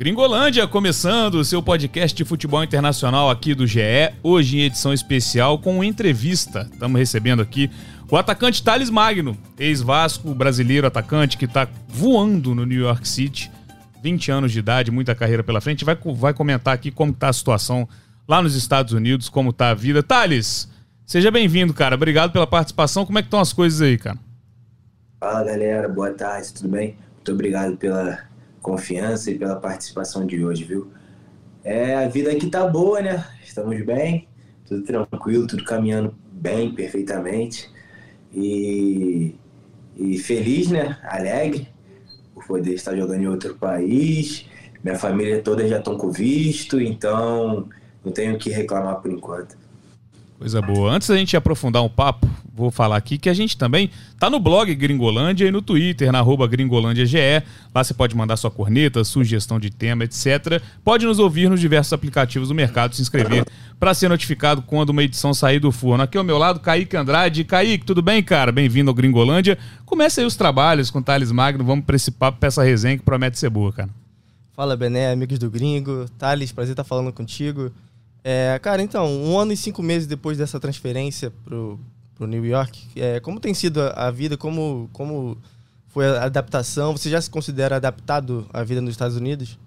Gringolândia começando o seu podcast de futebol internacional aqui do GE, hoje em edição especial com entrevista. Estamos recebendo aqui o atacante Thales Magno, ex-Vasco, brasileiro atacante que está voando no New York City, 20 anos de idade, muita carreira pela frente. Vai, vai comentar aqui como está a situação lá nos Estados Unidos, como está a vida. Thales, seja bem-vindo, cara. Obrigado pela participação. Como é que estão as coisas aí, cara? Fala, galera. Boa tarde, tudo bem? Muito obrigado pela confiança e pela participação de hoje, viu? É, a vida aqui tá boa, né? Estamos bem, tudo tranquilo, tudo caminhando bem, perfeitamente. E, e feliz, né? Alegre por poder estar jogando em outro país. Minha família toda já estão com visto, então não tenho o que reclamar por enquanto. Coisa boa. Antes da gente aprofundar um papo, vou falar aqui que a gente também tá no blog Gringolândia e no Twitter, na arroba GringolândiaGE. Lá você pode mandar sua corneta, sugestão de tema, etc. Pode nos ouvir nos diversos aplicativos do mercado, se inscrever para ser notificado quando uma edição sair do forno. Aqui ao meu lado, Kaique Andrade. Kaique, tudo bem, cara? Bem-vindo ao Gringolândia. Começa aí os trabalhos com o Thales Magno. Vamos para esse papo, essa resenha que promete ser boa, cara. Fala, Bené, amigos do Gringo. Thales, prazer estar falando contigo. É, cara, então, um ano e cinco meses depois dessa transferência pro New York, é, como tem sido a, a, vida, como, como foi a adaptação? Você já se considera adaptado à vida nos Estados Unidos?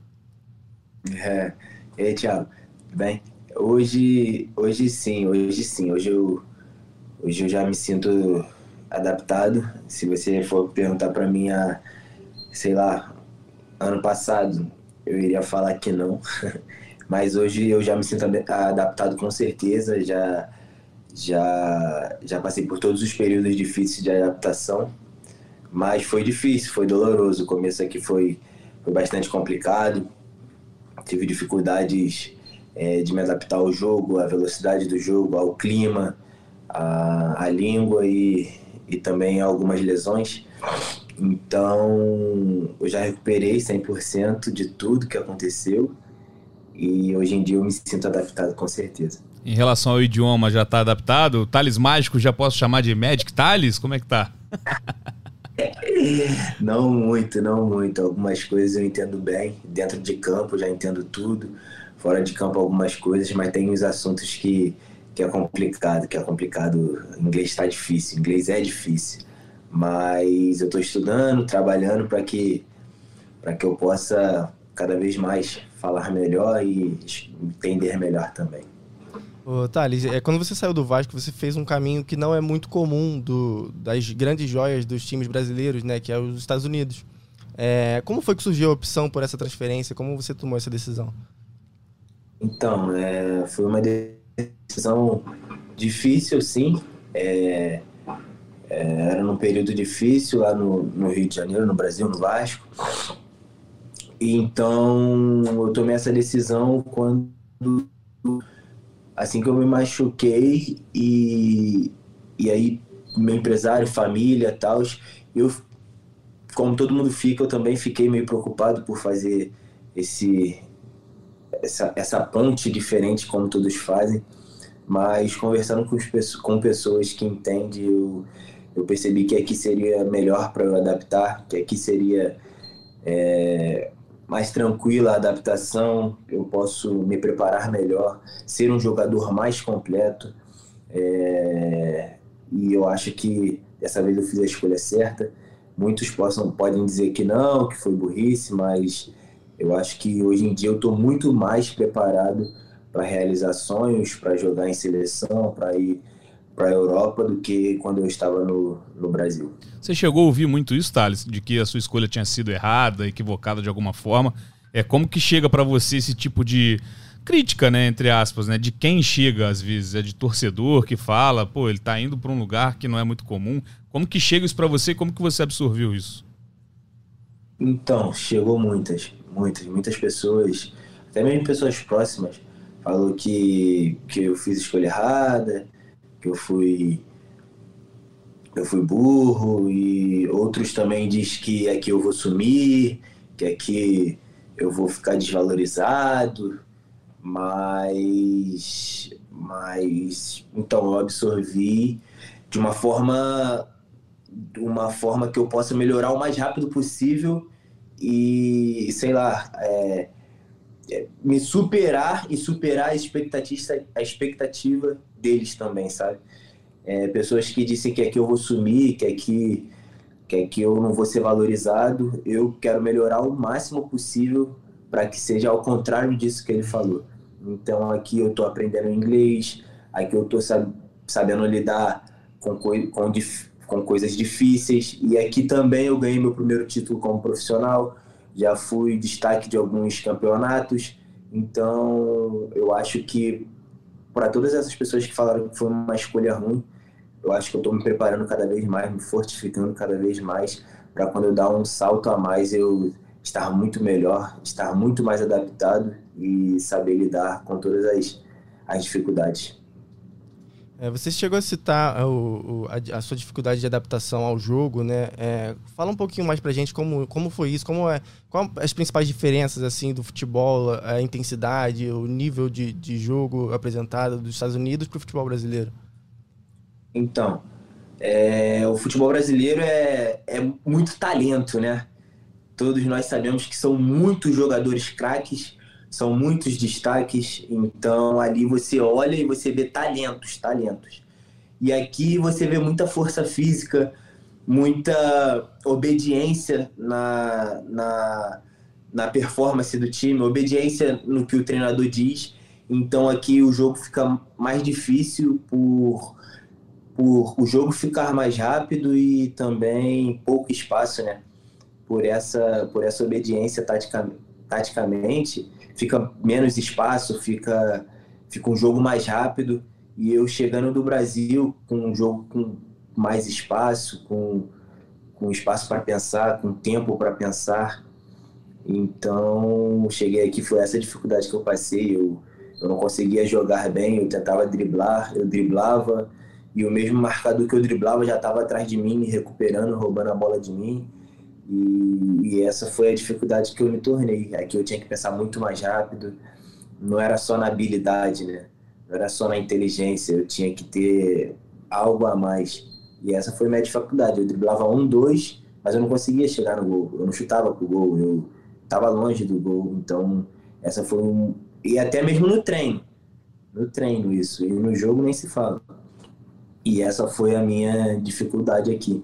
É, aí, Thiago, bem? Hoje, hoje sim, hoje sim, hoje eu, hoje eu já me sinto adaptado. Se você for perguntar para mim, a, sei lá, ano passado, eu iria falar que não. Mas hoje eu já me sinto adaptado com certeza, já já já passei por todos os períodos difíceis de adaptação, mas foi difícil, foi doloroso. O começo aqui foi foi bastante complicado, tive dificuldades é, de me adaptar ao jogo, à velocidade do jogo, ao clima, à, à língua e, e também algumas lesões. Então, eu já recuperei 100% de tudo que aconteceu e hoje em dia eu me sinto adaptado com certeza. Em relação ao idioma, já está adaptado? O Thales mágico já posso chamar de Magic Thales? Como é que tá? não muito, não muito. Algumas coisas eu entendo bem. Dentro de campo já entendo tudo. Fora de campo algumas coisas, mas tem os assuntos que, que é complicado, que é complicado. Inglês está difícil, inglês é difícil. Mas eu estou estudando, trabalhando para que, que eu possa cada vez mais falar melhor e entender melhor também. Ô, Thales, é, quando você saiu do Vasco, você fez um caminho que não é muito comum do, das grandes joias dos times brasileiros, né? Que é os Estados Unidos. É, como foi que surgiu a opção por essa transferência? Como você tomou essa decisão? Então, é, foi uma decisão difícil, sim. É, é, era num período difícil lá no, no Rio de Janeiro, no Brasil, no Vasco. Então, eu tomei essa decisão quando assim que eu me machuquei e e aí meu empresário, família, tal, eu como todo mundo fica, eu também fiquei meio preocupado por fazer esse essa, essa ponte diferente como todos fazem, mas conversando com, os, com pessoas que entendem, eu, eu percebi que aqui seria melhor para eu adaptar, que aqui seria é, mais tranquila a adaptação, eu posso me preparar melhor, ser um jogador mais completo. É... E eu acho que dessa vez eu fiz a escolha certa. Muitos possam, podem dizer que não, que foi burrice, mas eu acho que hoje em dia eu estou muito mais preparado para realizar sonhos, para jogar em seleção, para ir para a Europa do que quando eu estava no, no Brasil. Você chegou a ouvir muito isso, Thales, de que a sua escolha tinha sido errada, equivocada de alguma forma. É como que chega para você esse tipo de crítica, né, entre aspas, né, de quem chega às vezes, é de torcedor que fala, pô, ele tá indo para um lugar que não é muito comum. Como que chega isso para você? Como que você absorveu isso? Então, chegou muitas, muitas, muitas pessoas, até mesmo pessoas próximas, falou que que eu fiz escolha errada, que eu fui eu fui burro e outros também diz que aqui eu vou sumir, que aqui eu vou ficar desvalorizado, mas mas então eu absorvi de uma forma de uma forma que eu possa melhorar o mais rápido possível e sei lá é, é, me superar e superar a expectativa, a expectativa deles também, sabe? É, pessoas que dizem que aqui eu vou sumir, que aqui, que aqui eu não vou ser valorizado, eu quero melhorar o máximo possível para que seja ao contrário disso que ele falou. Então aqui eu estou aprendendo inglês, aqui eu estou sabendo lidar com, com, com coisas difíceis, e aqui também eu ganhei meu primeiro título como profissional, já fui destaque de alguns campeonatos, então eu acho que para todas essas pessoas que falaram que foi uma escolha ruim, eu acho que eu estou me preparando cada vez mais, me fortificando cada vez mais, para quando eu dar um salto a mais eu estar muito melhor, estar muito mais adaptado e saber lidar com todas as, as dificuldades. É, você chegou a citar é, o, o, a, a, sua dificuldade de adaptação ao jogo, né? É, fala um pouquinho mais pra gente como, como foi isso, como é, qual as principais diferenças assim do futebol, a intensidade, o nível de, de jogo apresentado dos Estados Unidos para o futebol brasileiro. Então, é, o futebol brasileiro é, é muito talento, né? Todos nós sabemos que são muitos jogadores craques, são muitos destaques, então ali você olha e você vê talentos, talentos. E aqui você vê muita força física, muita obediência na, na, na performance do time, obediência no que o treinador diz. Então aqui o jogo fica mais difícil por, por o jogo ficar mais rápido e também pouco espaço, né? Por essa, por essa obediência tatica, taticamente fica menos espaço, fica, fica um jogo mais rápido. E eu chegando do Brasil com um jogo com mais espaço, com, com espaço para pensar, com tempo para pensar. Então, cheguei aqui, foi essa dificuldade que eu passei. Eu, eu não conseguia jogar bem, eu tentava driblar, eu driblava, e o mesmo marcador que eu driblava já estava atrás de mim, me recuperando, roubando a bola de mim. E, e, essa foi a dificuldade que eu me tornei. Aqui eu tinha que pensar muito mais rápido. Não era só na habilidade, né? Não era só na inteligência. Eu tinha que ter algo a mais. E essa foi minha dificuldade. Eu driblava um, dois, mas eu não conseguia chegar no gol. Eu não chutava pro gol. Eu estava longe do gol. Então, essa foi um. E até mesmo no treino. No treino, isso. E no jogo nem se fala. E essa foi a minha dificuldade aqui.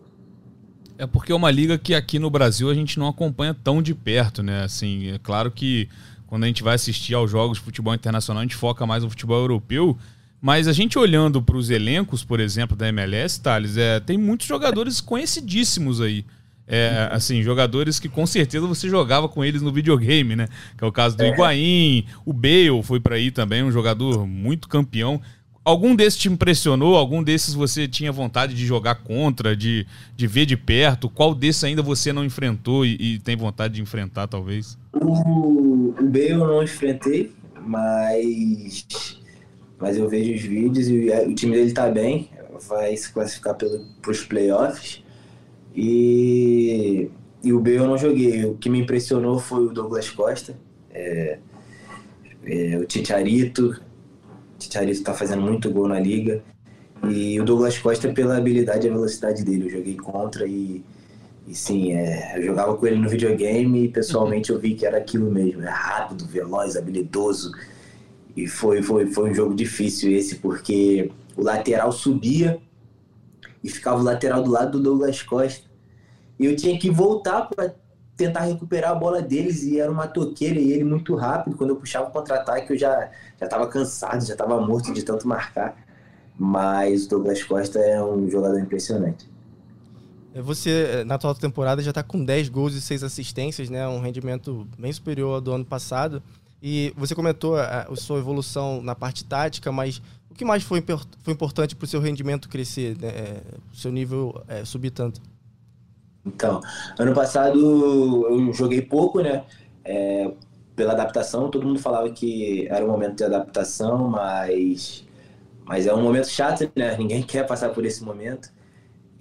É porque é uma liga que aqui no Brasil a gente não acompanha tão de perto, né? Assim, é claro que quando a gente vai assistir aos jogos de futebol internacional, a gente foca mais no futebol europeu. Mas a gente olhando para os elencos, por exemplo, da MLS, Thales, é, tem muitos jogadores conhecidíssimos aí. É, assim, jogadores que com certeza você jogava com eles no videogame, né? Que é o caso do é. Higuaín, o Bale foi para aí também, um jogador muito campeão. Algum desses te impressionou? Algum desses você tinha vontade de jogar contra, de, de ver de perto? Qual desses ainda você não enfrentou e, e tem vontade de enfrentar, talvez? O, o B eu não enfrentei, mas, mas eu vejo os vídeos e o, time dele tá bem, vai se classificar para os playoffs. E, e o B eu não joguei. O que me impressionou foi o Douglas Costa, é, é, o Ticharito, Chicharito está fazendo muito gol na liga. E o Douglas Costa pela habilidade e velocidade dele. Eu joguei contra e, e sim, é, eu jogava com ele no videogame e pessoalmente eu vi que era aquilo mesmo. É rápido, veloz, habilidoso. E foi, foi, foi um jogo difícil esse, porque o lateral subia e ficava o lateral do lado do Douglas Costa. E eu tinha que voltar para tentar recuperar a bola deles e era uma toqueira e ele muito rápido. Quando eu puxava o contra-ataque, eu já estava cansado, já estava morto de tanto marcar. Mas o Douglas Costa é um jogador impressionante. É, você, na atual temporada, já está com 10 gols e 6 assistências, né? Um rendimento bem superior ao do ano passado. E você comentou a, a sua evolução na parte tática, mas o que mais foi, foi importante para o seu rendimento crescer, né? É, o seu nível é, subir tanto? Então, ano passado eu joguei pouco, né? É, pela adaptação, todo mundo falava que era um momento de adaptação, mas, mas é um momento chato, né? Ninguém quer passar por esse momento.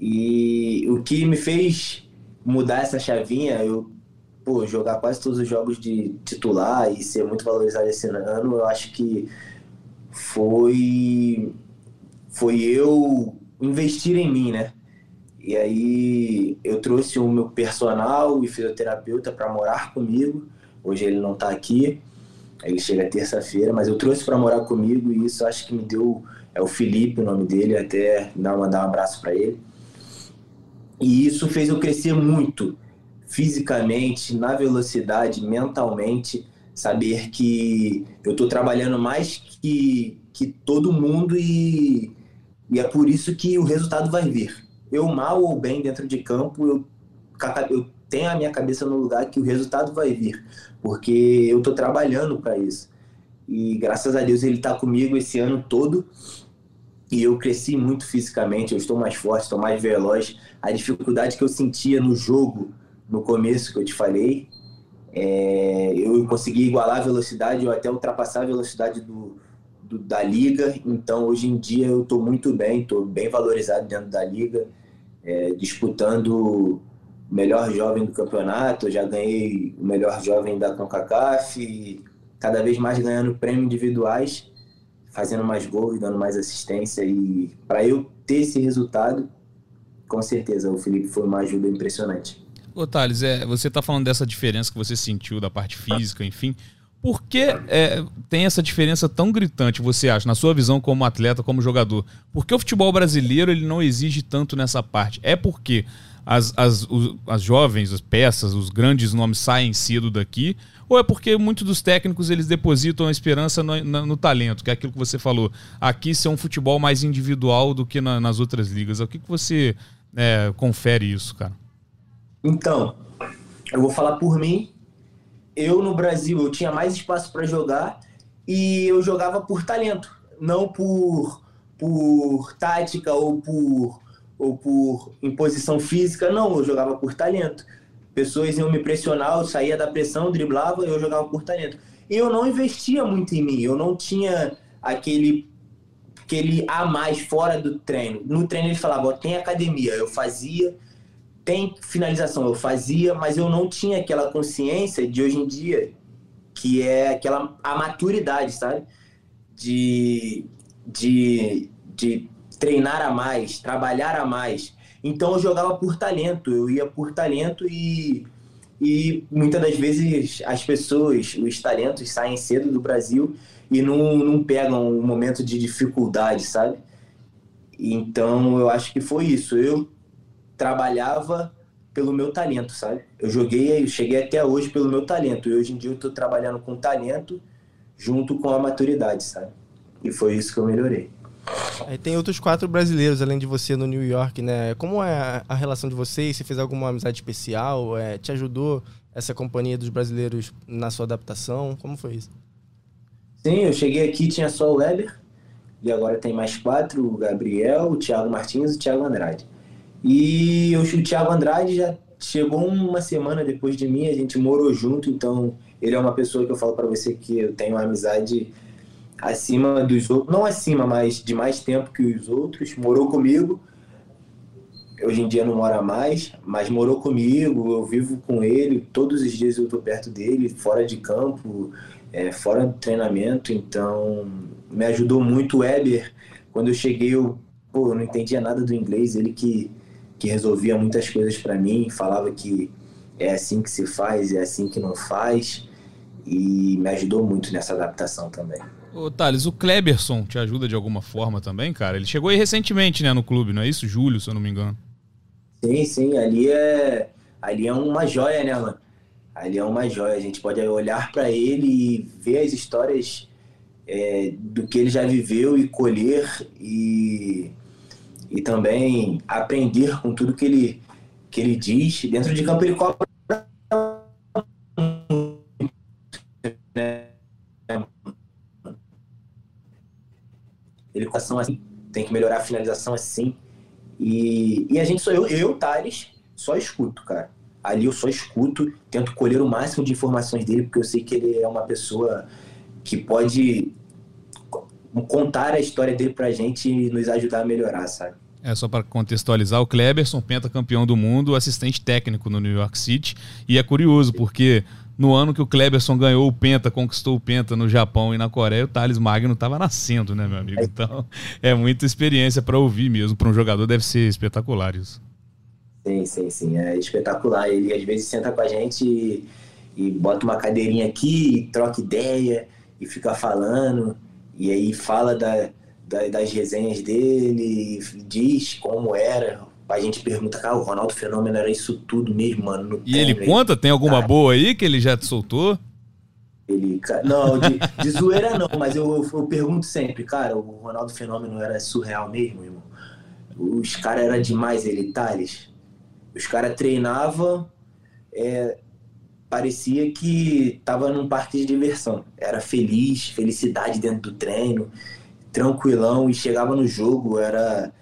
E o que me fez mudar essa chavinha, eu pô, jogar quase todos os jogos de titular e ser muito valorizado esse ano, eu acho que foi foi eu investir em mim, né? E aí eu trouxe o meu personal e fisioterapeuta para morar comigo. Hoje ele não está aqui. Ele chega terça-feira, mas eu trouxe para morar comigo e isso acho que me deu. É o Felipe o nome dele, até mandar um abraço para ele. E isso fez eu crescer muito, fisicamente, na velocidade, mentalmente. Saber que eu estou trabalhando mais que, que todo mundo e, e é por isso que o resultado vai vir. Eu, mal ou bem, dentro de campo, eu, eu tenho a minha cabeça no lugar que o resultado vai vir porque eu estou trabalhando para isso. E graças a Deus ele está comigo esse ano todo. E eu cresci muito fisicamente, eu estou mais forte, estou mais veloz. A dificuldade que eu sentia no jogo, no começo que eu te falei, é, eu consegui igualar a velocidade ou até ultrapassar a velocidade do, do da liga. Então hoje em dia eu estou muito bem, estou bem valorizado dentro da liga, é, disputando melhor jovem do campeonato, já ganhei o melhor jovem da CONCACAF, cada vez mais ganhando prêmios individuais, fazendo mais gols, dando mais assistência e para eu ter esse resultado, com certeza o Felipe foi uma ajuda impressionante. Ô Thales, é, você está falando dessa diferença que você sentiu da parte física, enfim. Por que é, tem essa diferença tão gritante, você acha, na sua visão como atleta, como jogador? Por que o futebol brasileiro ele não exige tanto nessa parte? É porque as, as, os, as jovens, as peças, os grandes nomes saem cedo daqui? Ou é porque muitos dos técnicos eles depositam a esperança no, no, no talento, que é aquilo que você falou, aqui ser um futebol mais individual do que na, nas outras ligas? O que, que você é, confere isso, cara? Então, eu vou falar por mim. Eu no Brasil eu tinha mais espaço para jogar e eu jogava por talento, não por por tática ou por ou por imposição física, não, eu jogava por talento. Pessoas iam me pressionar, eu saía da pressão, driblava, eu jogava por talento. E eu não investia muito em mim, eu não tinha aquele aquele a mais fora do treino. No treino ele falava, tem academia, eu fazia, tem finalização, eu fazia, mas eu não tinha aquela consciência de hoje em dia, que é aquela a maturidade, sabe? De, de, de treinar a mais, trabalhar a mais. Então eu jogava por talento, eu ia por talento e, e muitas das vezes as pessoas, os talentos saem cedo do Brasil e não, não pegam um momento de dificuldade, sabe? Então eu acho que foi isso. Eu trabalhava pelo meu talento, sabe? Eu joguei, eu cheguei até hoje pelo meu talento. E hoje em dia eu estou trabalhando com talento junto com a maturidade, sabe? E foi isso que eu melhorei. Aí tem outros quatro brasileiros além de você no New York, né? Como é a relação de vocês? Você fez alguma amizade especial? É, te ajudou essa companhia dos brasileiros na sua adaptação? Como foi isso? Sim, eu cheguei aqui tinha só o Weber e agora tem mais quatro: o Gabriel, o Thiago Martins e o Thiago Andrade. E o Thiago Andrade já chegou uma semana depois de mim, a gente morou junto, então ele é uma pessoa que eu falo para você que eu tenho uma amizade acima dos outros, não acima, mas de mais tempo que os outros, morou comigo. Hoje em dia não mora mais, mas morou comigo, eu vivo com ele, todos os dias eu estou perto dele, fora de campo, é, fora do treinamento, então me ajudou muito o Weber. Quando eu cheguei, eu, pô, eu não entendia nada do inglês, ele que, que resolvia muitas coisas para mim, falava que é assim que se faz, é assim que não faz, e me ajudou muito nessa adaptação também. Ô, Thales, o Kleberson te ajuda de alguma forma também, cara? Ele chegou aí recentemente, né, no clube, não é isso? Julho, se eu não me engano. Sim, sim, ali é, ali é uma joia, né, mano? Ali é uma joia. A gente pode olhar para ele e ver as histórias é, do que ele já viveu e colher e, e também aprender com tudo que ele, que ele diz. Dentro de campo ele cobra educação assim, tem que melhorar a finalização assim. E, e a gente sou eu, eu, Thales, só escuto, cara. Ali eu só escuto, tento colher o máximo de informações dele, porque eu sei que ele é uma pessoa que pode contar a história dele pra gente e nos ajudar a melhorar, sabe? É só para contextualizar, o Kleberson, pentacampeão do mundo, assistente técnico no New York City. E é curioso, porque no ano que o Kleberson ganhou o Penta, conquistou o Penta no Japão e na Coreia, o Thales Magno estava nascendo, né, meu amigo? Então, é muita experiência para ouvir mesmo. Para um jogador deve ser espetacular isso. Sim, sim, sim. É espetacular. Ele às vezes senta com a gente e, e bota uma cadeirinha aqui, e troca ideia e fica falando. E aí fala da, da, das resenhas dele, diz como era. A gente pergunta, cara, o Ronaldo Fenômeno era isso tudo mesmo, mano. e ele conta? Tem alguma cara, boa aí que ele já te soltou? Ele, não, de, de zoeira não, mas eu, eu, eu, pergunto sempre, cara, o Ronaldo Fenômeno era surreal mesmo, irmão. Os caras eram demais, ele, Thales. Os caras treinavam, é, parecia que tava num parque de diversão. Era feliz, felicidade dentro do treino, tranquilão, e chegava no jogo, era.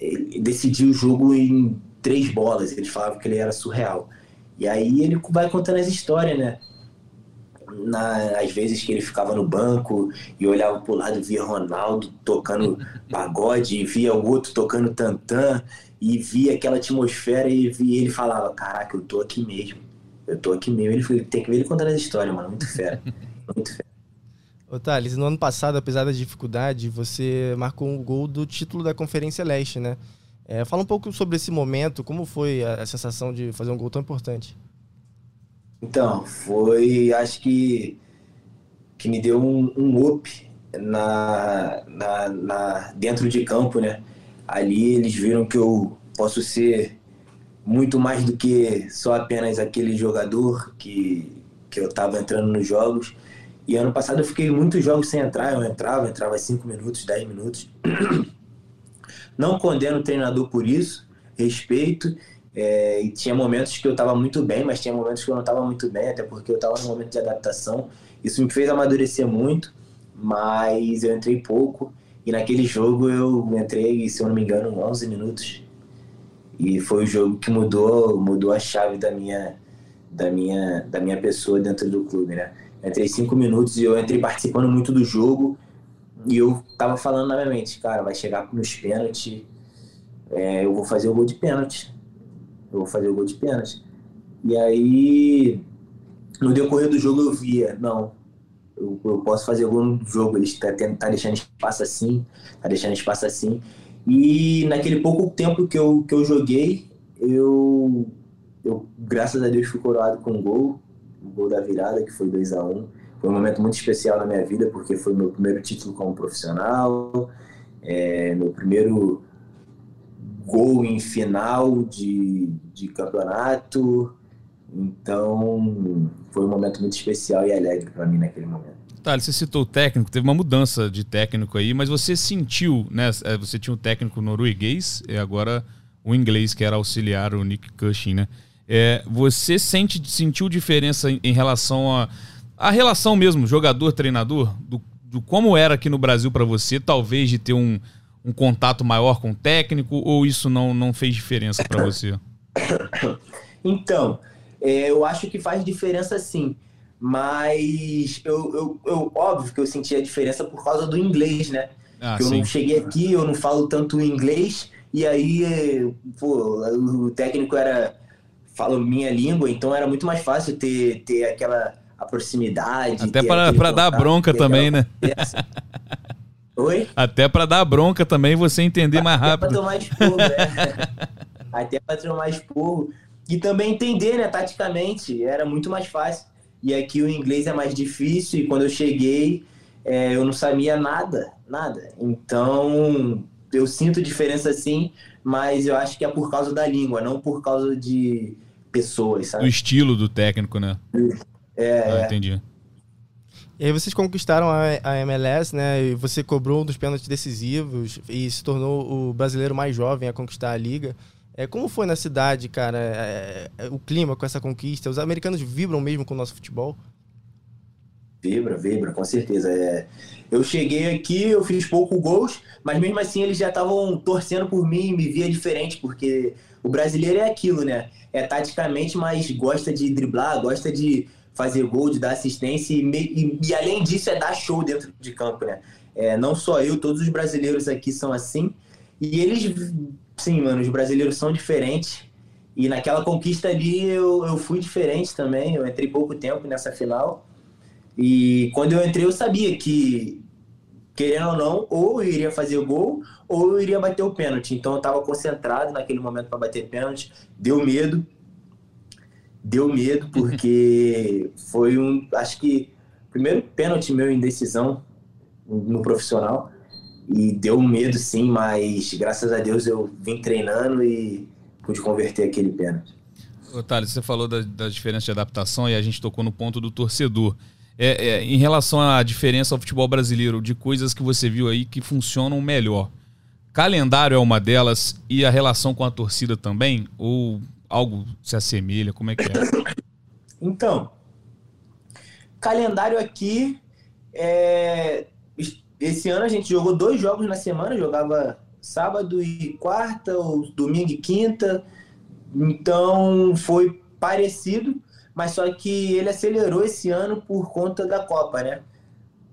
Ele decidia o jogo em três bolas. Eles falavam que ele era surreal. E aí ele vai contando as histórias, né? na, às vezes que ele ficava no banco e olhava pro lado via Ronaldo tocando pagode, e via o outro tocando tantã, e via aquela atmosfera e via, ele falava, caraca, eu tô aqui mesmo. Eu tô aqui mesmo. Ele tem que ver ele contando as histórias, mano. Muito fera. Muito fera. Ô, Thales, no ano passado, apesar da dificuldade, você marcou um gol do título da Conferência Leste, né? É, fala um pouco sobre esse momento, como foi a, a sensação de fazer um gol tão importante? Então, foi, acho que, que me deu um, um up na, na, na, dentro de campo, né? Ali eles viram que eu posso ser muito mais do que só apenas aquele jogador que, que eu estava entrando nos jogos. E ano passado eu fiquei muitos jogos sem entrar, eu entrava, entrava 5 minutos, 10 minutos. Não condeno o treinador por isso, respeito, é, e tinha momentos que eu estava muito bem, mas tinha momentos que eu não estava muito bem, até porque eu estava no momento de adaptação. Isso me fez amadurecer muito, mas eu entrei pouco. E naquele jogo eu entrei, se eu não me engano, 11 minutos. E foi o jogo que mudou, mudou a chave da minha, da minha, da minha pessoa dentro do clube, né? entrei 5 minutos e eu entrei participando muito do jogo. E eu tava falando na minha mente, cara, vai chegar nos pênaltis, é, eu vou fazer o gol de pênalti eu vou fazer o gol de pênalti. E aí, no decorrer do jogo, eu via, não, eu, eu posso fazer gol no jogo, ele está tá deixando espaço assim, tá deixando espaço assim. E naquele pouco tempo que eu, que eu joguei, eu, eu, graças a Deus, fui coroado com um gol, o um gol da virada, que foi 2 a 1 um. Foi um momento muito especial na minha vida, porque foi meu primeiro título como profissional, é, meu primeiro gol em final de, de campeonato. Então, foi um momento muito especial e alegre para mim naquele momento. Tá, você citou o técnico, teve uma mudança de técnico aí, mas você sentiu, né? É, você tinha um técnico norueguês e agora o inglês, que era auxiliar, o Nick Cushing, né? É, você sente, sentiu diferença em, em relação a, a relação mesmo, jogador-treinador, do, do como era aqui no Brasil para você, talvez de ter um, um contato maior com o técnico ou isso não, não fez diferença para você? Então, é, eu acho que faz diferença sim. Mas eu, eu, eu, óbvio que eu senti a diferença por causa do inglês, né? Ah, eu sim. não cheguei aqui, eu não falo tanto inglês, e aí pô, o técnico era fala minha língua, então era muito mais fácil ter, ter aquela a proximidade. Até para dar bronca também, né? Oi? Até para dar bronca também, você entender mais rápido. Até para tomar esporro, né? Até para tomar esporro. E também entender, né, taticamente, era muito mais fácil. E aqui o inglês é mais difícil, e quando eu cheguei, é, eu não sabia nada, nada. Então, eu sinto diferença sim, mas eu acho que é por causa da língua, não por causa de pessoas, sabe? Do estilo do técnico, né? É, ah, é. entendi. E aí vocês conquistaram a, MLS, né? E você cobrou um dos pênaltis decisivos e se tornou o brasileiro mais jovem a conquistar a liga. É, como foi na cidade, cara, é, é, o clima com essa conquista? Os americanos vibram mesmo com o nosso futebol? Vibra, vibra, com certeza. É, eu cheguei aqui, eu fiz pouco gols, mas mesmo assim eles já estavam torcendo por mim, me via diferente, porque o brasileiro é aquilo, né? É taticamente, mas gosta de driblar, gosta de fazer gol, de dar assistência e, e, e, além disso é dar show dentro de campo, né? É, não só eu, todos os brasileiros aqui são assim. E eles, sim, mano, os brasileiros são diferentes. E naquela conquista ali eu, eu fui diferente também. Eu entrei pouco tempo nessa final. E quando eu entrei eu sabia que, querendo ou não, ou eu iria fazer o gol ou eu iria bater o pênalti. Então eu estava concentrado naquele momento para bater pênalti. Deu medo, deu medo, porque foi um, acho que, primeiro pênalti meu em decisão no profissional. E deu medo sim, mas graças a Deus eu vim treinando e pude converter aquele pênalti. Thales, você falou da, da diferença de adaptação e a gente tocou no ponto do torcedor. É, é, em relação à diferença ao futebol brasileiro, de coisas que você viu aí que funcionam melhor. Calendário é uma delas e a relação com a torcida também? Ou algo se assemelha? Como é que é? Então, calendário aqui é... Esse ano a gente jogou dois jogos na semana, jogava sábado e quarta, ou domingo e quinta. Então foi parecido, mas só que ele acelerou esse ano por conta da Copa, né?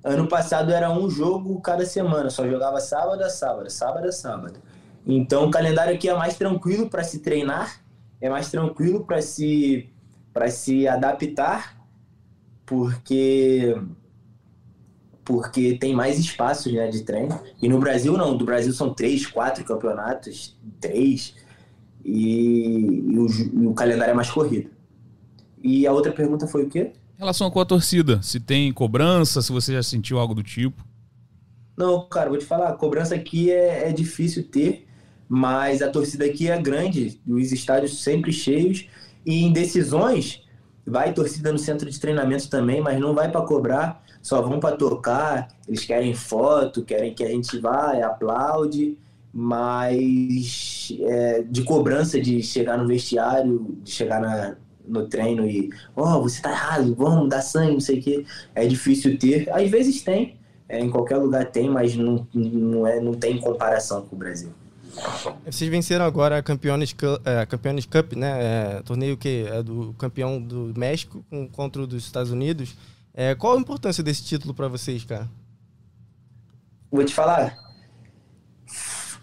Ano passado era um jogo cada semana, só jogava sábado a sábado, sábado a sábado. Então o calendário aqui é mais tranquilo para se treinar, é mais tranquilo para se para se adaptar, porque porque tem mais espaços né, de treino. E no Brasil não, do Brasil são três, quatro campeonatos, três e, e, o, e o calendário é mais corrido. E a outra pergunta foi o quê? Relação com a torcida, se tem cobrança, se você já sentiu algo do tipo. Não, cara, vou te falar, cobrança aqui é, é difícil ter, mas a torcida aqui é grande, os estádios sempre cheios, e em decisões, vai torcida no centro de treinamento também, mas não vai para cobrar, só vão para tocar, eles querem foto, querem que a gente vá, aplaude, mas é, de cobrança de chegar no vestiário, de chegar na, no treino e, ó, oh, você tá errado, vamos dar sangue, não sei o quê. É difícil ter. Às vezes tem, é, em qualquer lugar tem, mas não, não, é, não tem comparação com o Brasil. Vocês venceram agora a Campeones Cup, é, Campeones Cup né? É, torneio que é do campeão do México contra o dos Estados Unidos. É, qual a importância desse título para vocês, cara? Vou te falar,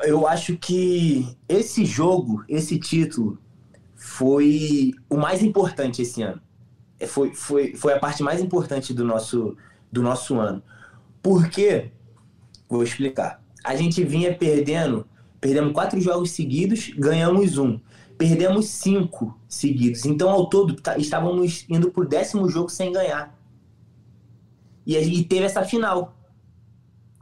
eu acho que esse jogo, esse título, foi o mais importante esse ano. É, foi, foi, foi a parte mais importante do nosso, do nosso ano. Por quê? Vou explicar. A gente vinha perdendo, perdemos quatro jogos seguidos, ganhamos um. Perdemos cinco seguidos. Então, ao todo, tá, estávamos indo para o décimo jogo sem ganhar. E, e teve essa final.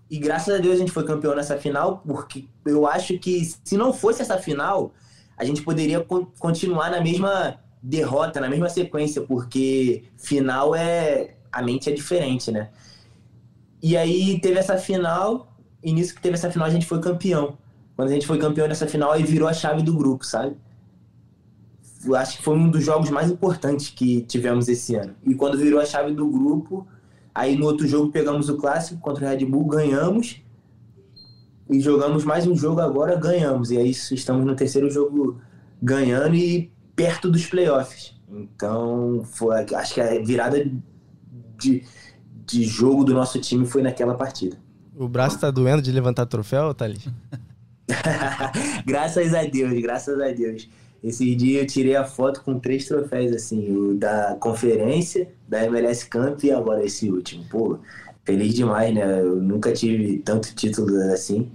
E graças a Deus a gente foi campeão nessa final, porque eu acho que se não fosse essa final, a gente poderia continuar na mesma derrota, na mesma sequência, porque final é. A mente é diferente, né? E aí teve essa final, e nisso que teve essa final a gente foi campeão. Quando a gente foi campeão nessa final, aí virou a chave do grupo, sabe? Eu acho que foi um dos jogos mais importantes que tivemos esse ano. E quando virou a chave do grupo, Aí no outro jogo pegamos o clássico contra o Red Bull, ganhamos. E jogamos mais um jogo agora, ganhamos. E aí estamos no terceiro jogo ganhando e perto dos playoffs. Então, foi, acho que a virada de, de jogo do nosso time foi naquela partida. O braço tá doendo de levantar troféu, Thalys? graças a Deus, graças a Deus. Esse dia eu tirei a foto com três troféus, assim, o da conferência, da MLS Camp e agora esse último. Pô, feliz demais, né? Eu nunca tive tanto título assim.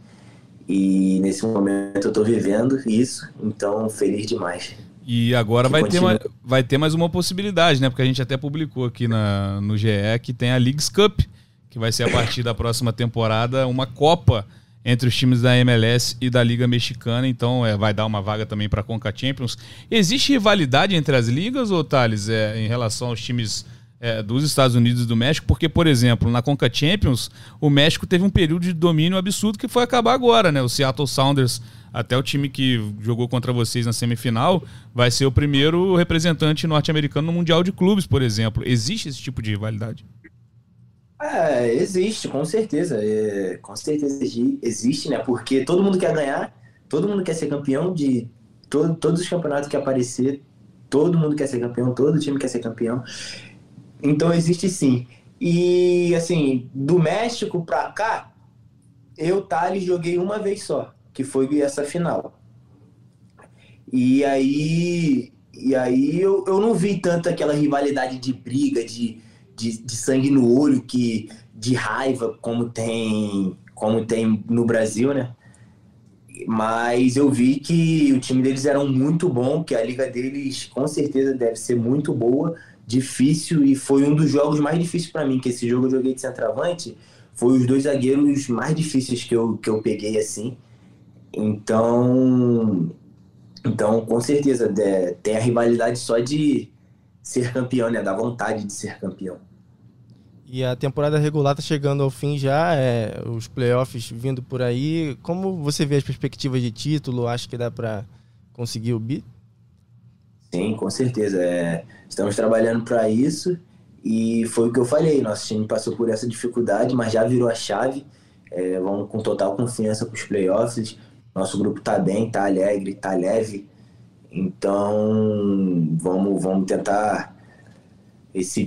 E nesse momento eu tô vivendo isso, então feliz demais. E agora vai ter, mais, vai ter mais uma possibilidade, né? Porque a gente até publicou aqui na, no GE que tem a Leagues Cup, que vai ser a partir da próxima temporada uma Copa entre os times da MLS e da Liga Mexicana, então é, vai dar uma vaga também para a Conca Champions. Existe rivalidade entre as ligas, ou Thales, é, em relação aos times é, dos Estados Unidos e do México? Porque, por exemplo, na Conca Champions, o México teve um período de domínio absurdo que foi acabar agora, né? O Seattle Sounders, até o time que jogou contra vocês na semifinal, vai ser o primeiro representante norte-americano no Mundial de Clubes, por exemplo. Existe esse tipo de rivalidade? É, existe, com certeza. É, com certeza existe, né? Porque todo mundo quer ganhar, todo mundo quer ser campeão de todo, todos os campeonatos que aparecer, todo mundo quer ser campeão, todo time quer ser campeão. Então existe sim. E assim, do México pra cá, eu, Thales, joguei uma vez só, que foi essa final. E aí, e aí eu, eu não vi tanto aquela rivalidade de briga, de de, de sangue no olho, que de raiva, como tem, como tem no Brasil, né? Mas eu vi que o time deles era muito bom, que a liga deles com certeza deve ser muito boa, difícil e foi um dos jogos mais difíceis para mim, que esse jogo eu joguei de centroavante, foi os dois zagueiros mais difíceis que eu, que eu peguei assim. Então, então com certeza tem a rivalidade só de ser campeão, né, da vontade de ser campeão. E a temporada regular está chegando ao fim já, é, os playoffs vindo por aí. Como você vê as perspectivas de título? Acho que dá para conseguir o bi? Sim, com certeza. É, estamos trabalhando para isso e foi o que eu falei. Nosso time passou por essa dificuldade, mas já virou a chave. É, vamos com total confiança para os playoffs. Nosso grupo está bem, está alegre, está leve. Então vamos, vamos tentar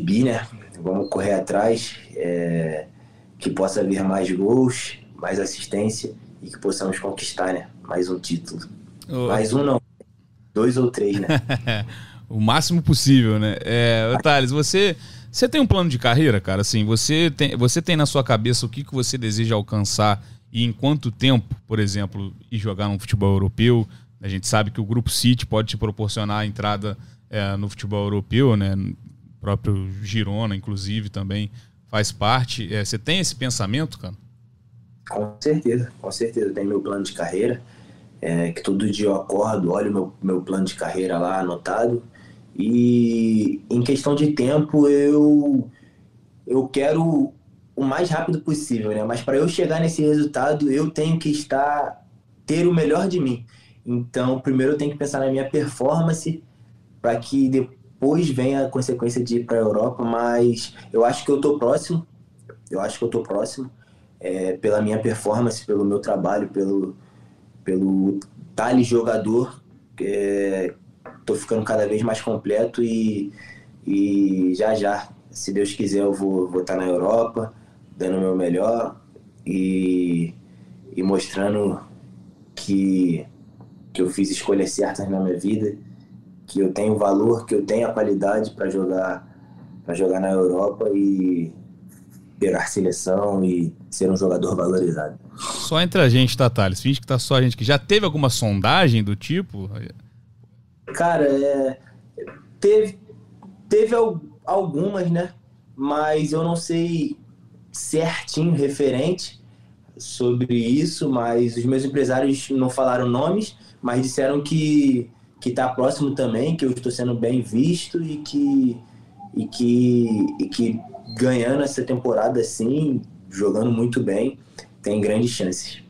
bi, né? Vamos correr atrás, é, que possa vir mais gols, mais assistência e que possamos conquistar, né? Mais um título. Oh. Mais um não, dois ou três, né? o máximo possível, né? É, Thales, você, você tem um plano de carreira, cara? Assim, você tem, você tem na sua cabeça o que, que você deseja alcançar e em quanto tempo, por exemplo, ir jogar num futebol europeu? A gente sabe que o Grupo City pode te proporcionar a entrada é, no futebol europeu, né? próprio Girona, inclusive, também faz parte. É, você tem esse pensamento, cara? Com certeza, com certeza. Tem meu plano de carreira, é, que todo dia eu acordo, olho meu, meu plano de carreira lá anotado. E em questão de tempo, eu, eu quero o mais rápido possível, né? Mas para eu chegar nesse resultado, eu tenho que estar ter o melhor de mim. Então, primeiro eu tenho que pensar na minha performance para que depois vem a consequência de ir para a Europa, mas eu acho que eu estou próximo. Eu acho que eu estou próximo é, pela minha performance, pelo meu trabalho, pelo pelo tale jogador. Estou é, ficando cada vez mais completo e, e já já, se Deus quiser, eu vou, vou estar tá na Europa, dando o meu melhor e, e mostrando que, que eu fiz escolhas certas na minha vida que eu tenho valor, que eu tenho a qualidade para jogar para jogar na Europa e pegar seleção e ser um jogador valorizado. Só entre a gente, tá, Thales? Finge que tá só a gente que já teve alguma sondagem do tipo? Cara, é, teve, teve algumas, né? Mas eu não sei certinho referente sobre isso, mas os meus empresários não falaram nomes, mas disseram que que está próximo também, que eu estou sendo bem visto e que, e que, e que ganhando essa temporada assim, jogando muito bem, tem grandes chances.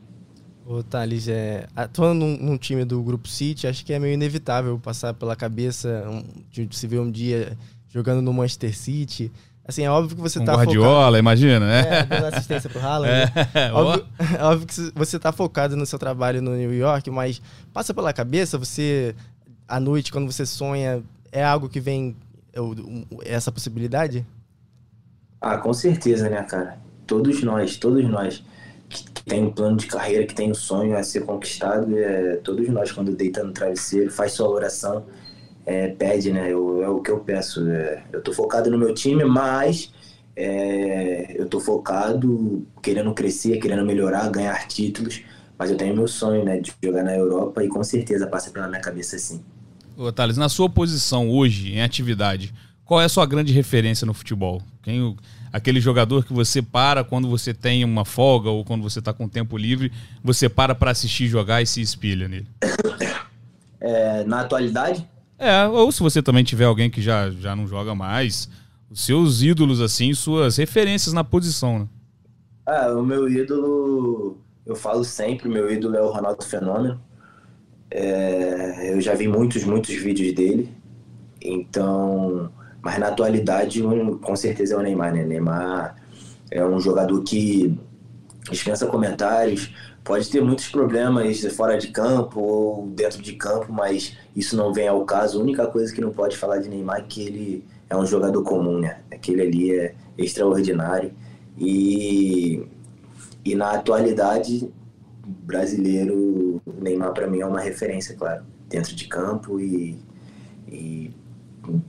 Ô Thales, é, atuando num, num, time do Grupo City, acho que é meio inevitável passar pela cabeça um, de se ver um dia jogando no Manchester City. Assim, é óbvio que você um tá Guardiola, focado... imagina, né? É, dando assistência pro Haaland. É, né? óbvio, é óbvio que você tá focado no seu trabalho no New York, mas passa pela cabeça você à noite, quando você sonha, é algo que vem essa possibilidade? Ah, com certeza, né, cara? Todos nós, todos nós que tem um plano de carreira, que tem um sonho a ser conquistado, é, todos nós, quando deita no travesseiro, faz sua oração, é, pede, né? Eu, é o que eu peço. É, eu tô focado no meu time, mas é, eu tô focado querendo crescer, querendo melhorar, ganhar títulos, mas eu tenho meu sonho, né, de jogar na Europa e com certeza passa pela minha cabeça sim. Ô, Thales, na sua posição hoje, em atividade, qual é a sua grande referência no futebol? Quem, aquele jogador que você para quando você tem uma folga ou quando você está com tempo livre, você para para assistir jogar e se espelha nele? É, na atualidade? É, ou se você também tiver alguém que já, já não joga mais, os seus ídolos, assim, suas referências na posição, né? Ah, o meu ídolo, eu falo sempre, meu ídolo é o Ronaldo Fenômeno. É, eu já vi muitos, muitos vídeos dele. Então, mas na atualidade, um, com certeza é o Neymar, né? Neymar é um jogador que dispensa comentários, pode ter muitos problemas fora de campo ou dentro de campo, mas isso não vem ao caso. A única coisa que não pode falar de Neymar é que ele é um jogador comum, né? Aquele ali é extraordinário. E, e na atualidade, brasileiro, Neymar para mim é uma referência, claro, dentro de campo e, e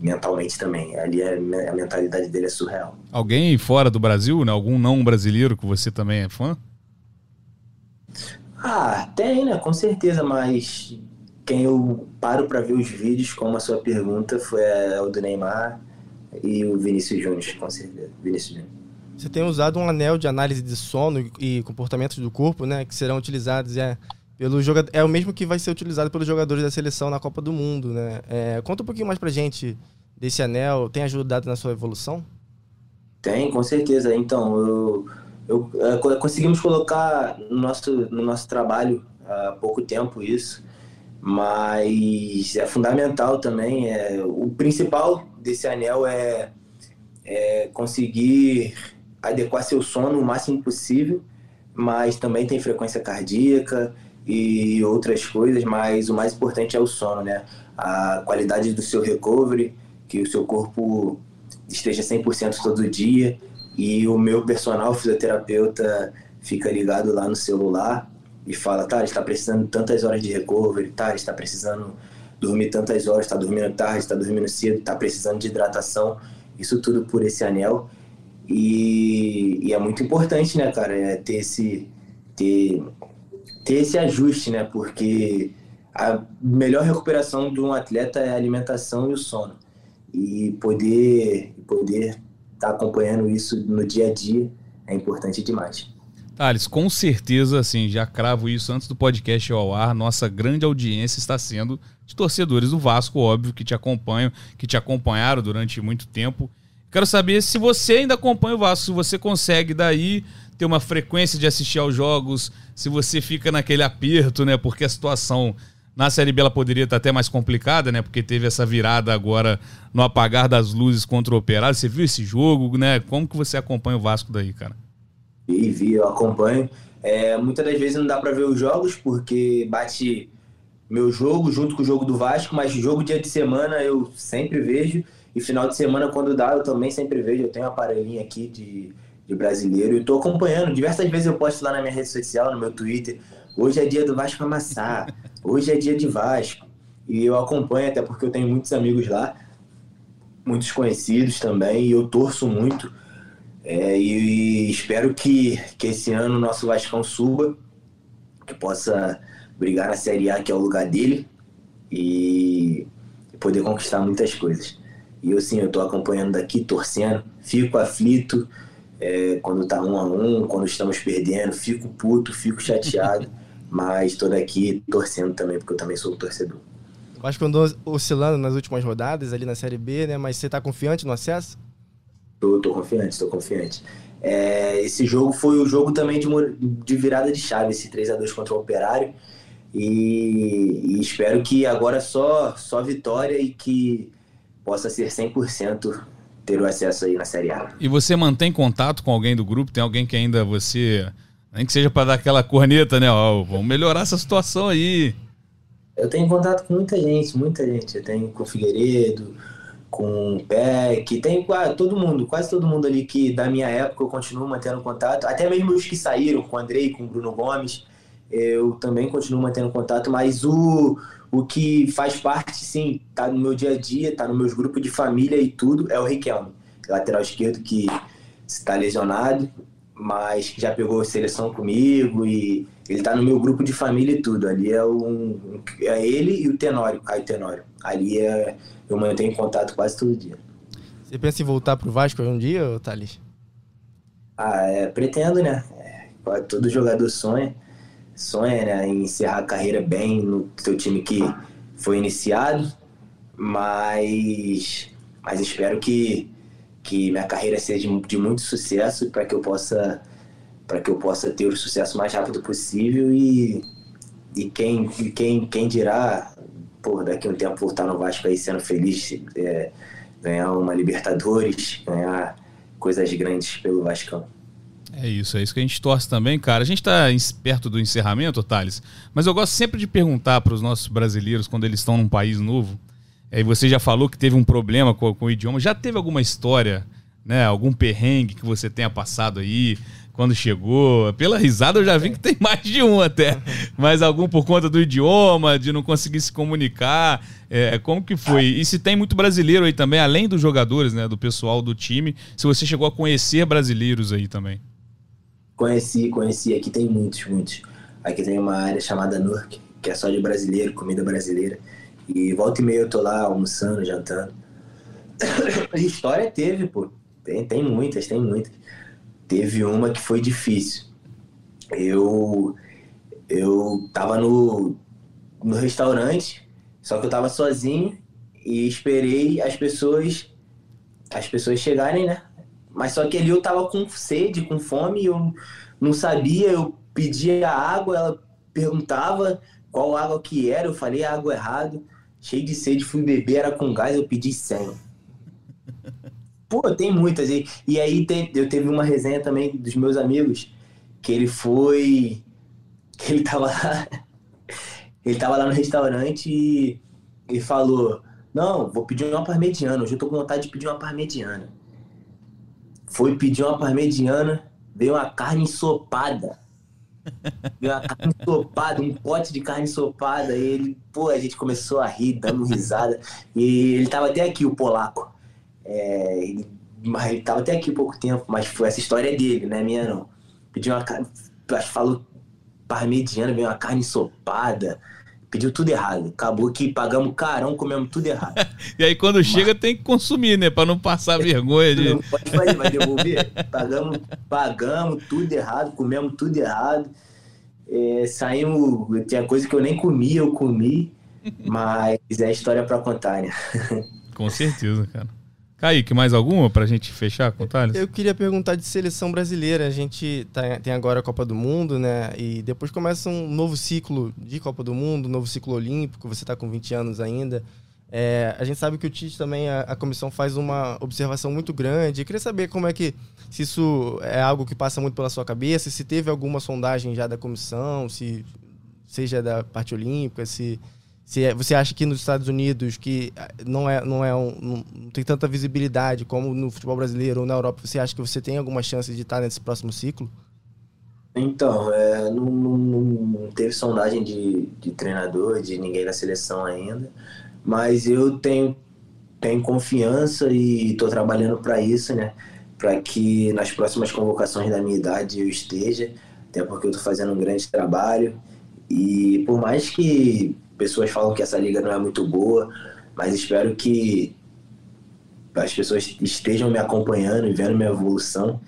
mentalmente também. Ali é, a mentalidade dele é surreal. Alguém fora do Brasil, né? Algum não brasileiro que você também é fã? Ah, tem, né? Com certeza, mas quem eu paro para ver os vídeos, como a sua pergunta, foi o do Neymar e o Vinícius Júnior, com certeza. Vinícius Júnior. Você tem usado um anel de análise de sono e comportamentos do corpo, né? Que serão utilizados é, pelo jogador, é o mesmo que vai ser utilizado pelos jogadores da seleção na Copa do Mundo, né? É, conta um pouquinho mais pra gente desse anel. Tem ajudado na sua evolução? Tem, com certeza. Então, eu, eu, é, conseguimos colocar no nosso, no nosso trabalho há pouco tempo isso, mas é fundamental também. É, o principal desse anel é, é conseguir adequar seu sono o máximo possível, mas também tem frequência cardíaca e outras coisas, mas o mais importante é o sono, né? A qualidade do seu recovery, que o seu corpo esteja 100% todo dia e o meu personal fisioterapeuta fica ligado lá no celular e fala, tá, está precisando de tantas horas de recovery, tá, está precisando dormir tantas horas, está dormindo tarde, está dormindo cedo, está precisando de hidratação, isso tudo por esse anel. E, e, é muito importante, né, cara, é ter esse, ter, ter esse ajuste, né, porque a melhor recuperação de um atleta é a alimentação e o sono. E poder poder estar tá acompanhando isso no dia a dia é importante demais. Thales, com certeza, assim, já cravo isso antes do podcast ao ar, nossa grande audiência está sendo de torcedores do Vasco, óbvio, que te acompanham, que te acompanharam durante muito tempo. Quero saber se você ainda acompanha o Vasco, se você consegue daí ter uma frequência de assistir aos jogos, se você fica naquele aperto, né? Porque a situação na Série B ela poderia estar até mais complicada, né? Porque teve essa virada agora no apagar das luzes contra o Operário. Você viu esse jogo, né? Como que você acompanha o Vasco daí, cara? Vi, vi, eu acompanho. É, muitas das vezes não dá para ver os jogos porque bate meu jogo junto com o jogo do Vasco, mas jogo dia de semana eu sempre vejo. E final de semana, quando dá, eu também sempre vejo. Eu tenho um aparelhinho aqui de, de brasileiro e estou acompanhando. Diversas vezes eu posto lá na minha rede social, no meu Twitter. Hoje é dia do Vasco amassar. Hoje é dia de Vasco. E eu acompanho, até porque eu tenho muitos amigos lá, muitos conhecidos também, e eu torço muito. É, e, e espero que, que esse ano o nosso Vascão suba, que possa brigar na Série A, que é o lugar dele, e poder conquistar muitas coisas. E eu sim, eu tô acompanhando daqui, torcendo, fico aflito é, quando tá um a um, quando estamos perdendo, fico puto, fico chateado, mas tô daqui torcendo também, porque eu também sou torcedor. Acho que andou oscilando nas últimas rodadas ali na Série B, né? Mas você tá confiante no acesso? Tô, tô confiante, tô confiante. É, esse jogo foi o jogo também de, de virada de chave, esse 3 a 2 contra o Operário. E, e, espero que agora só, só vitória e que possa ser 100% ter o acesso aí na Série A. E você mantém contato com alguém do grupo? Tem alguém que ainda você. Nem que seja para dar aquela corneta, né? Ó, vamos melhorar essa situação aí. Eu tenho contato com muita gente, muita gente. Eu tenho com o Figueiredo, com o Peck, tem ah, todo mundo, quase todo mundo ali que da minha época eu continuo mantendo contato. Até mesmo os que saíram, com o Andrei, com o Bruno Gomes, eu também continuo mantendo contato, mas o o que faz parte, sim, tá no meu dia a dia, tá nos meus grupos de família e tudo, é o Riquelme, lateral esquerdo que está lesionado, mas que já pegou seleção comigo e ele tá no meu grupo de família e tudo. Ali é, um, é ele e o Tenório, aí Tenório. Ali é, eu mantenho contato quase todo dia. Você pensa em voltar pro Vasco um dia, Thales? Ah, é, pretendo, né? É, todo jogador sonha sonha né, em encerrar a carreira bem no seu time que foi iniciado, mas, mas espero que, que minha carreira seja de muito sucesso para que eu possa para que eu possa ter o sucesso mais rápido possível e, e quem, quem, quem dirá, por daqui a um tempo voltar no Vasco aí sendo feliz, é, ganhar uma Libertadores, ganhar coisas grandes pelo Vascão. É isso, é isso que a gente torce também, cara. A gente está perto do encerramento, Thales, mas eu gosto sempre de perguntar para os nossos brasileiros quando eles estão num país novo. E você já falou que teve um problema com, com, o idioma. Já teve alguma história, né? Algum perrengue que você tenha passado aí quando chegou? Pela risada eu já vi que tem mais de um até. Mas algum por conta do idioma, de não conseguir se comunicar. É, como que foi? E se tem muito brasileiro aí também, além dos jogadores, né? Do pessoal do time, se você chegou a conhecer brasileiros aí também. Conheci, conheci. Aqui tem muitos, muitos. Aqui tem uma área chamada NURC, que é só de brasileiro, comida brasileira. E volta e meia eu tô lá almoçando, jantando. História teve, pô. Tem, tem muitas, tem muitas. Teve uma que foi difícil. Eu eu tava no, no restaurante, só que eu tava sozinho e esperei as pessoas as pessoas chegarem, né? Mas só que ali eu tava com sede, com fome, eu não sabia, eu pedia água, ela perguntava qual água que era, eu falei água errado, cheio de sede, fui beber, era com gás, eu pedi 100. Pô, tem muitas. E, e aí tem, eu teve uma resenha também dos meus amigos, que ele foi. que ele tava lá. ele tava lá no restaurante e, e falou: Não, vou pedir uma parmegiana. Hoje eu tô com vontade de pedir uma parmegiana. Foi pedir uma parmegiana, veio uma carne ensopada. Uma carne ensopada, um pote de carne ensopada. E ele, pô, a gente começou a rir, dando risada. E ele tava até aqui, o polaco. É, ele, mas ele tava até aqui pouco tempo, mas foi essa história é dele, não é minha não. Pediu uma carne, falou parmegiana, veio uma carne ensopada, pediu tudo errado. Acabou que pagamos carão, comemos tudo errado. e aí quando mas... chega tem que consumir, né? Pra não passar vergonha de. Não pode fazer, vai devolver. pagamos, pagamos tudo errado, comemos tudo errado. É, saímos. Tinha coisa que eu nem comia, eu comi. Mas é história para contar, né? Com certeza, cara. Kaique, mais alguma pra gente fechar com o Thales? Eu queria perguntar de seleção brasileira. A gente tá, tem agora a Copa do Mundo, né? E depois começa um novo ciclo de Copa do Mundo, novo ciclo olímpico. Você está com 20 anos ainda. É, a gente sabe que o Tite também, a, a, comissão faz uma observação muito grande. Eu queria saber como é que, se isso é algo que passa muito pela sua cabeça, se teve alguma sondagem já da comissão, se seja da parte olímpica, se se é, você acha que nos Estados Unidos, que ah, não é, não é um, não, tem tanta visibilidade como no futebol brasileiro ou na Europa, você acha que você tem alguma chance de estar nesse próximo ciclo? Então, é, não, não, não, teve sondagem de, de treinador, de ninguém na seleção ainda, mas eu tenho, tenho confiança e estou trabalhando para isso, né? Para que nas próximas convocações da minha idade eu esteja, até porque eu estou fazendo um grande trabalho. E por mais que pessoas falam que essa liga não é muito boa, mas espero que as pessoas estejam me acompanhando e vendo minha evolução.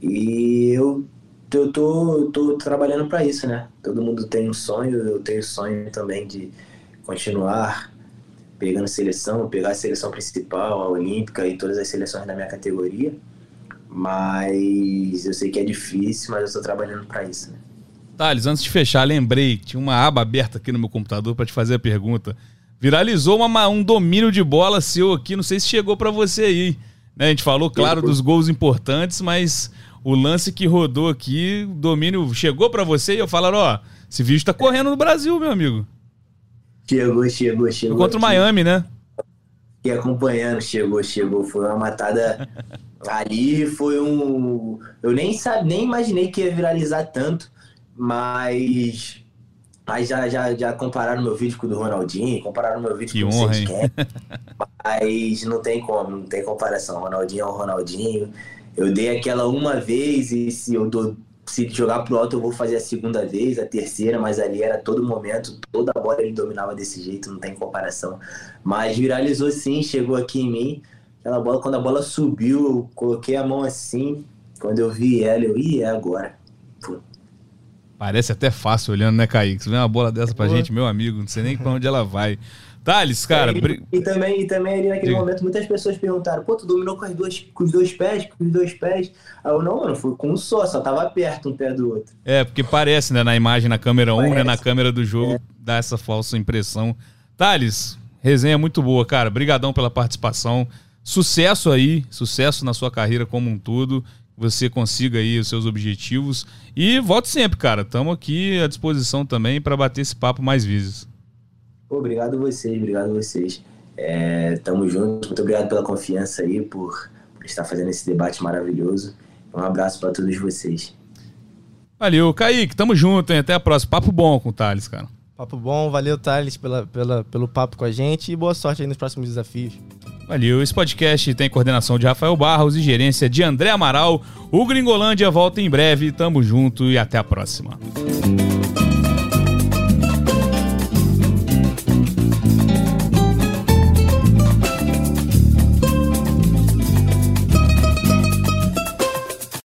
E eu, eu tô, tô trabalhando para isso, né? Todo mundo tem um sonho, eu tenho sonho também de continuar pegando seleção, pegar a seleção principal, a olímpica e todas as seleções da minha categoria. Mas eu sei que é difícil, mas eu estou trabalhando para isso, né? Thales, antes de fechar, lembrei, tinha uma aba aberta aqui no meu computador para te fazer a pergunta. Viralizou uma, um domínio de bola seu aqui, não sei se chegou para você aí. Né? A gente falou, claro, dos gols importantes, mas o lance que rodou aqui, o domínio chegou para você e eu falaram, ó, esse vídeo tá correndo no Brasil, meu amigo. Chegou, chegou, chegou. Foi contra o Miami, né? E acompanhando, chegou, chegou. Foi uma matada ali, foi um. Eu nem sabe, nem imaginei que ia viralizar tanto. Mas. Mas já, já, já compararam meu vídeo com o do Ronaldinho, compararam meu vídeo que com honra, o Vicente Mas não tem como, não tem comparação. Ronaldinho é o Ronaldinho. Eu dei aquela uma vez e se eu dou, se jogar pro alto eu vou fazer a segunda vez, a terceira, mas ali era todo momento, toda a bola ele dominava desse jeito, não tem comparação. Mas viralizou sim, chegou aqui em mim. Aquela bola, quando a bola subiu, eu coloquei a mão assim. Quando eu vi ela, eu, ia é agora. Pô, Parece até fácil olhando, né, Kaique? Você vê uma bola dessa pra Pô. gente, meu amigo, não sei nem pra onde ela vai. Thales, cara. É, e, e, também, e também ali naquele Diga. momento muitas pessoas perguntaram: pô, tu dominou com, as duas, com os dois pés, com os dois pés. Aí eu, não, mano, foi com um só, só tava perto um pé do outro. É, porque parece, né, na imagem na câmera 1, um, né, na câmera do jogo, é. dá essa falsa impressão. Thales, resenha muito boa, cara. Obrigadão pela participação. Sucesso aí, sucesso na sua carreira como um todo você consiga aí os seus objetivos. E volte sempre, cara. Estamos aqui à disposição também para bater esse papo mais vezes. Obrigado vocês, obrigado vocês. É, tamo junto. Muito obrigado pela confiança aí, por, por estar fazendo esse debate maravilhoso. Um abraço para todos vocês. Valeu, Kaique. Tamo junto, hein? Até a próxima. Papo bom com o Thales, cara. Papo bom. Valeu, Thales, pela, pela, pelo papo com a gente e boa sorte aí nos próximos desafios. Valeu. Esse podcast tem coordenação de Rafael Barros e gerência de André Amaral. O Gringolândia volta em breve. Tamo junto e até a próxima.